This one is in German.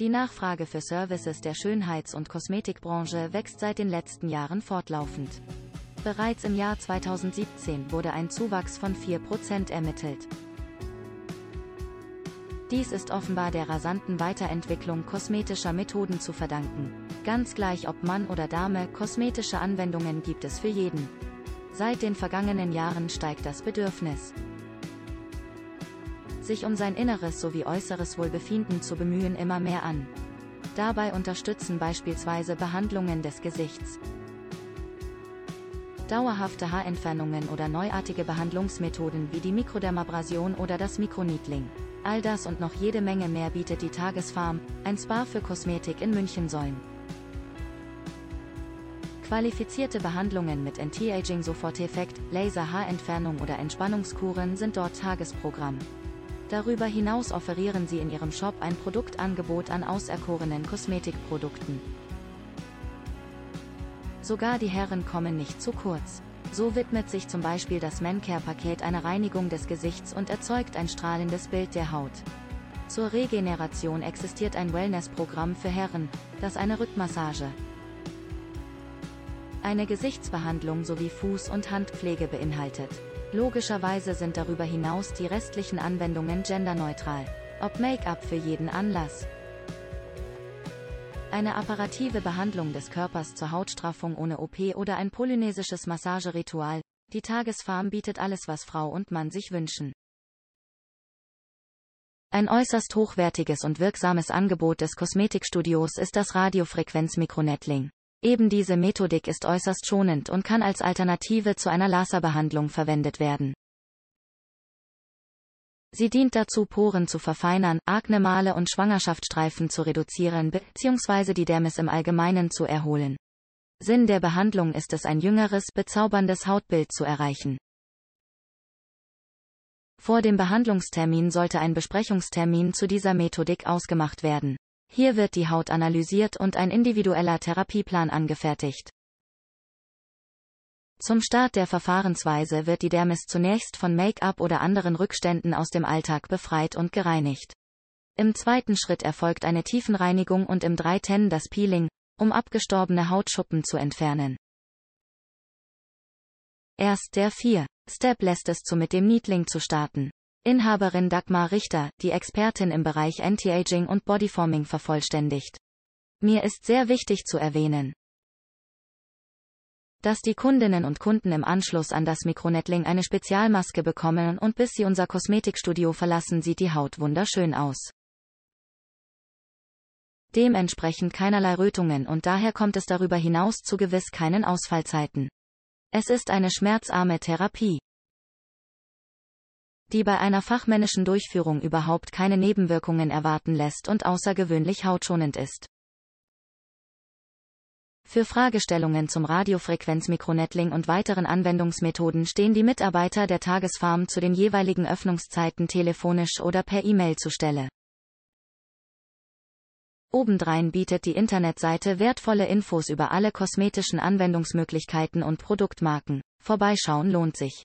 Die Nachfrage für Services der Schönheits- und Kosmetikbranche wächst seit den letzten Jahren fortlaufend. Bereits im Jahr 2017 wurde ein Zuwachs von 4% ermittelt. Dies ist offenbar der rasanten Weiterentwicklung kosmetischer Methoden zu verdanken. Ganz gleich ob Mann oder Dame, kosmetische Anwendungen gibt es für jeden. Seit den vergangenen Jahren steigt das Bedürfnis, sich um sein inneres sowie äußeres Wohlbefinden zu bemühen immer mehr an. Dabei unterstützen beispielsweise Behandlungen des Gesichts, dauerhafte Haarentfernungen oder neuartige Behandlungsmethoden wie die Mikrodermabrasion oder das Mikroneedling. All das und noch jede Menge mehr bietet die Tagesfarm, ein Spa für Kosmetik in Münchensäulen. Qualifizierte Behandlungen mit Anti-Aging Soforteffekt, Laser-Haarentfernung oder Entspannungskuren sind dort Tagesprogramm. Darüber hinaus offerieren sie in ihrem Shop ein Produktangebot an auserkorenen Kosmetikprodukten. Sogar die Herren kommen nicht zu kurz. So widmet sich zum Beispiel das Mancare-Paket einer Reinigung des Gesichts und erzeugt ein strahlendes Bild der Haut. Zur Regeneration existiert ein Wellness-Programm für Herren, das eine Rückmassage, eine Gesichtsbehandlung sowie Fuß- und Handpflege beinhaltet. Logischerweise sind darüber hinaus die restlichen Anwendungen genderneutral. Ob Make-up für jeden Anlass, eine apparative Behandlung des Körpers zur Hautstraffung ohne OP oder ein polynesisches Massageritual. Die Tagesfarm bietet alles, was Frau und Mann sich wünschen. Ein äußerst hochwertiges und wirksames Angebot des Kosmetikstudios ist das Radiofrequenz-Mikronettling. Eben diese Methodik ist äußerst schonend und kann als Alternative zu einer Laserbehandlung verwendet werden. Sie dient dazu, Poren zu verfeinern, Aknemale und Schwangerschaftsstreifen zu reduzieren bzw. die Dermis im Allgemeinen zu erholen. Sinn der Behandlung ist es, ein jüngeres, bezauberndes Hautbild zu erreichen. Vor dem Behandlungstermin sollte ein Besprechungstermin zu dieser Methodik ausgemacht werden. Hier wird die Haut analysiert und ein individueller Therapieplan angefertigt. Zum Start der Verfahrensweise wird die Dermis zunächst von Make-up oder anderen Rückständen aus dem Alltag befreit und gereinigt. Im zweiten Schritt erfolgt eine Tiefenreinigung und im dritten das Peeling, um abgestorbene Hautschuppen zu entfernen. Erst der 4. Step lässt es zu mit dem Needling zu starten. Inhaberin Dagmar Richter, die Expertin im Bereich Anti-Aging und Bodyforming vervollständigt. Mir ist sehr wichtig zu erwähnen, dass die Kundinnen und Kunden im Anschluss an das Mikronettling eine Spezialmaske bekommen und bis sie unser Kosmetikstudio verlassen, sieht die Haut wunderschön aus. Dementsprechend keinerlei Rötungen und daher kommt es darüber hinaus zu gewiss keinen Ausfallzeiten. Es ist eine schmerzarme Therapie, die bei einer fachmännischen Durchführung überhaupt keine Nebenwirkungen erwarten lässt und außergewöhnlich hautschonend ist. Für Fragestellungen zum Radiofrequenzmikronettling und weiteren Anwendungsmethoden stehen die Mitarbeiter der Tagesfarm zu den jeweiligen Öffnungszeiten telefonisch oder per E-Mail zu Stelle. Obendrein bietet die Internetseite wertvolle Infos über alle kosmetischen Anwendungsmöglichkeiten und Produktmarken. Vorbeischauen lohnt sich.